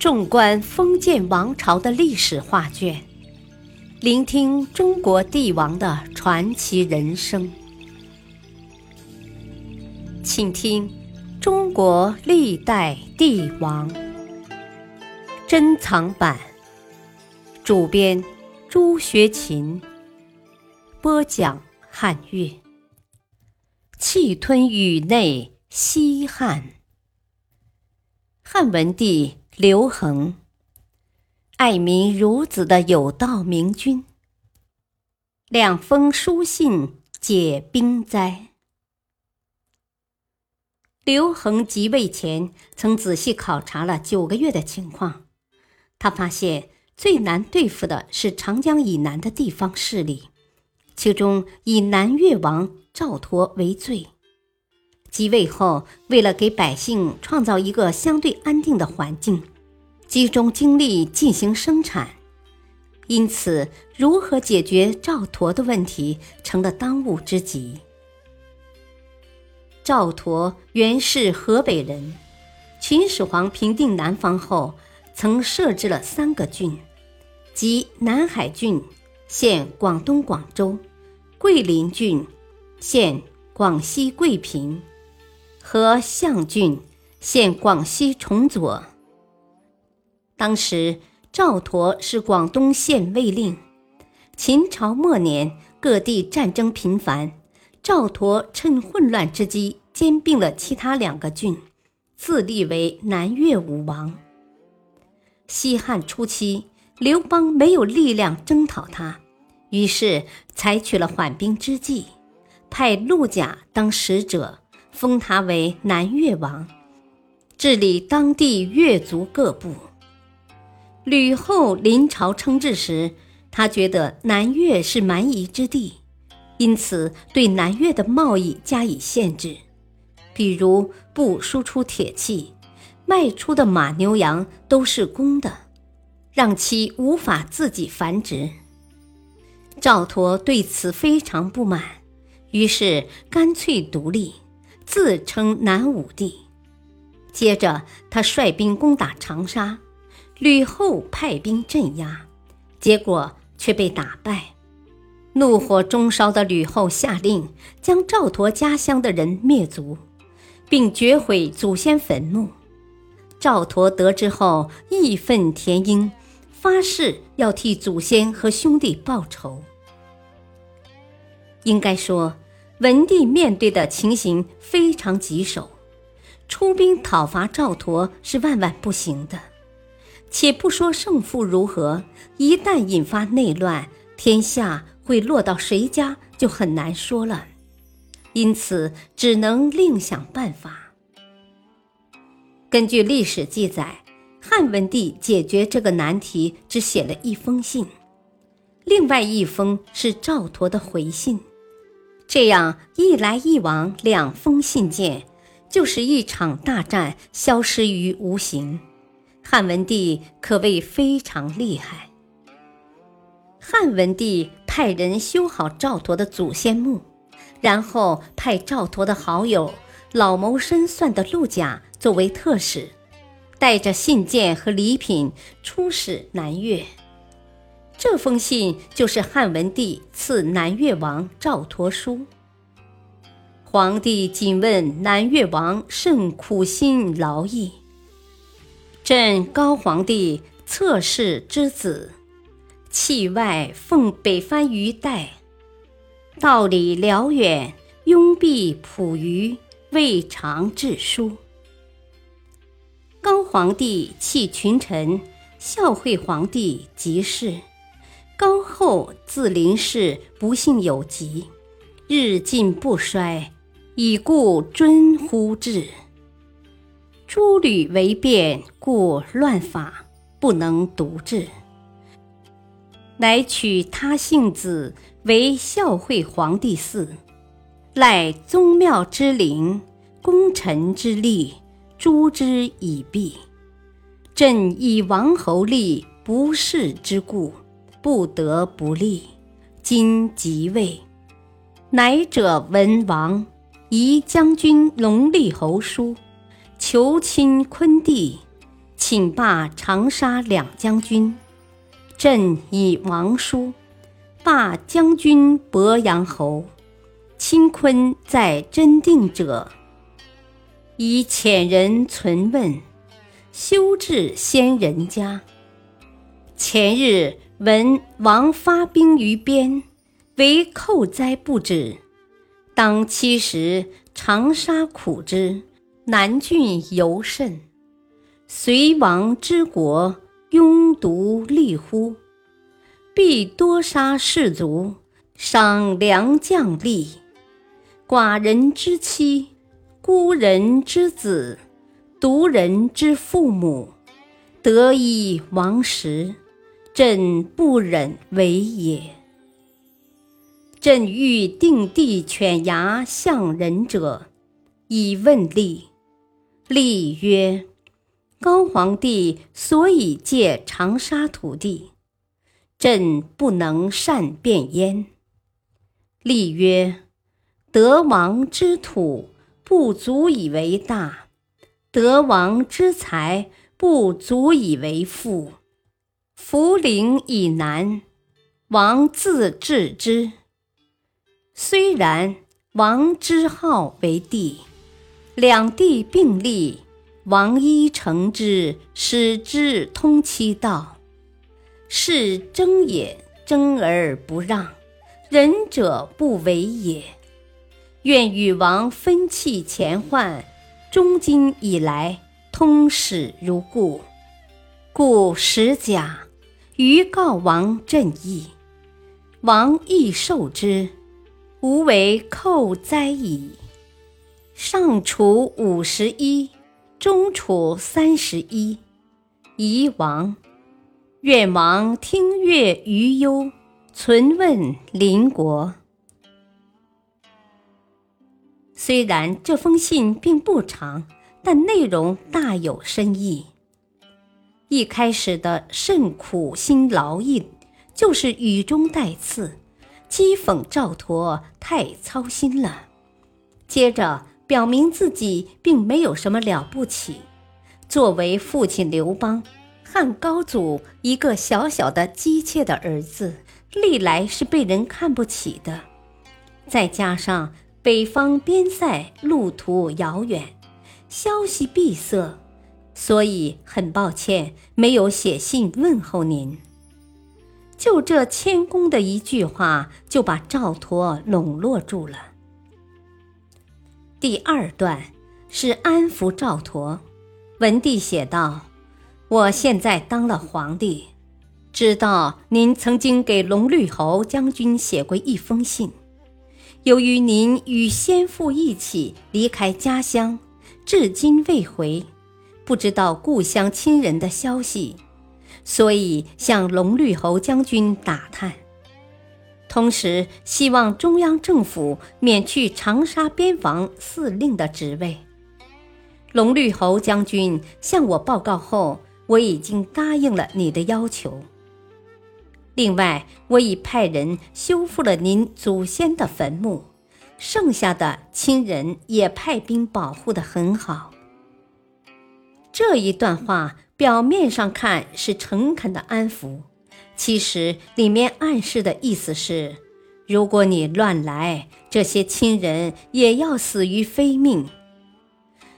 纵观封建王朝的历史画卷，聆听中国帝王的传奇人生，请听《中国历代帝王》珍藏版，主编朱学勤，播讲汉乐。气吞宇内，西汉。汉文帝刘恒，爱民如子的有道明君。两封书信解兵灾。刘恒即位前，曾仔细考察了九个月的情况，他发现最难对付的是长江以南的地方势力，其中以南越王赵佗为最。即位后，为了给百姓创造一个相对安定的环境，集中精力进行生产，因此如何解决赵佗的问题成了当务之急。赵佗原是河北人，秦始皇平定南方后，曾设置了三个郡，即南海郡（现广东广州）、桂林郡（现广西桂平）。和象郡，现广西崇左。当时赵佗是广东县尉令。秦朝末年，各地战争频繁，赵佗趁混乱之机兼并了其他两个郡，自立为南越武王。西汉初期，刘邦没有力量征讨他，于是采取了缓兵之计，派陆贾当使者。封他为南越王，治理当地越族各部。吕后临朝称制时，他觉得南越是蛮夷之地，因此对南越的贸易加以限制，比如不输出铁器，卖出的马牛羊都是公的，让其无法自己繁殖。赵佗对此非常不满，于是干脆独立。自称南武帝，接着他率兵攻打长沙，吕后派兵镇压，结果却被打败。怒火中烧的吕后下令将赵佗家乡的人灭族，并掘毁祖先坟墓。赵佗得知后义愤填膺，发誓要替祖先和兄弟报仇。应该说。文帝面对的情形非常棘手，出兵讨伐赵佗是万万不行的。且不说胜负如何，一旦引发内乱，天下会落到谁家就很难说了。因此，只能另想办法。根据历史记载，汉文帝解决这个难题只写了一封信，另外一封是赵佗的回信。这样一来一往两封信件，就是一场大战消失于无形。汉文帝可谓非常厉害。汉文帝派人修好赵佗的祖先墓，然后派赵佗的好友、老谋深算的陆贾作为特使，带着信件和礼品出使南越。这封信就是汉文帝赐南越王赵佗书。皇帝谨问南越王甚苦心劳役，朕高皇帝侧室之子，气外奉北藩于代，道理辽远，拥蔽朴于未尝致书。高皇帝弃群臣，孝惠皇帝即事。高后自临事，不幸有疾，日进不衰，已故尊乎至。诸吕为变，故乱法，不能独治。乃取他姓子为孝惠皇帝嗣，赖宗庙之灵，功臣之力，诛之以毙。朕以王侯立不世之故。不得不立，今即位，乃者文王仪将军龙立侯书，求亲昆弟，请罢长沙两将军，朕以王书罢将军鄱阳侯。清坤在真定者，以遣人存问，修治先人家。前日闻王发兵于边，为寇灾不止。当七时，长沙苦之，南郡尤甚。隋王之国，庸独立乎？必多杀士卒，伤良将吏。寡人之妻，孤人之子，独人之父母，得以亡时，朕不忍为也。朕欲定地犬牙向人者，以问吏。吏曰：高皇帝所以借长沙土地，朕不能善变焉。吏曰。德王之土不足以为大，德王之财不足以为富。涪陵以南，王自治之。虽然，王之好为帝，两地并立，王依承之，使之通其道。是争也，争而不让，仁者不为也。愿与王分弃前患，中今以来通史如故。故使甲于告王朕意，王亦受之，无为寇灾矣。上处五十一，中处三十一，夷王。愿王听乐于忧，存问邻国。虽然这封信并不长，但内容大有深意。一开始的甚苦心劳役，就是语中带刺，讥讽赵佗太操心了。接着表明自己并没有什么了不起，作为父亲刘邦、汉高祖一个小小的姬妾的儿子，历来是被人看不起的。再加上。北方边塞路途遥远，消息闭塞，所以很抱歉没有写信问候您。就这谦恭的一句话，就把赵佗笼络住了。第二段是安抚赵佗，文帝写道：“我现在当了皇帝，知道您曾经给龙绿侯将军写过一封信。”由于您与先父一起离开家乡，至今未回，不知道故乡亲人的消息，所以向龙绿侯将军打探。同时，希望中央政府免去长沙边防司令的职位。龙绿侯将军向我报告后，我已经答应了你的要求。另外，我已派人修复了您祖先的坟墓，剩下的亲人也派兵保护得很好。这一段话表面上看是诚恳的安抚，其实里面暗示的意思是：如果你乱来，这些亲人也要死于非命。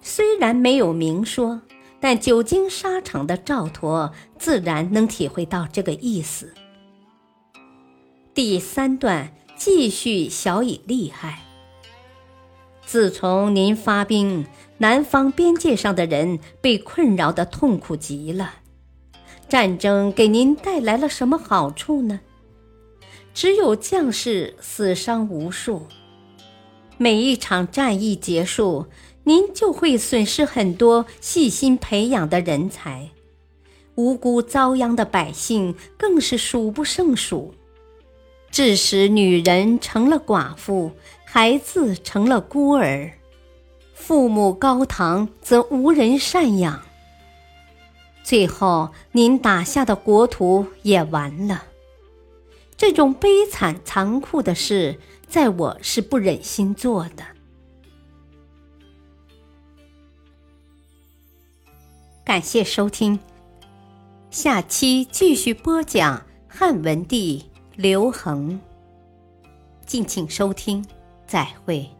虽然没有明说，但久经沙场的赵佗自然能体会到这个意思。第三段继续小以厉害。自从您发兵，南方边界上的人被困扰的痛苦极了。战争给您带来了什么好处呢？只有将士死伤无数。每一场战役结束，您就会损失很多细心培养的人才，无辜遭殃的百姓更是数不胜数。致使女人成了寡妇，孩子成了孤儿，父母高堂则无人赡养。最后，您打下的国土也完了。这种悲惨残酷的事，在我是不忍心做的。感谢收听，下期继续播讲汉文帝刘恒。敬请收听，再会。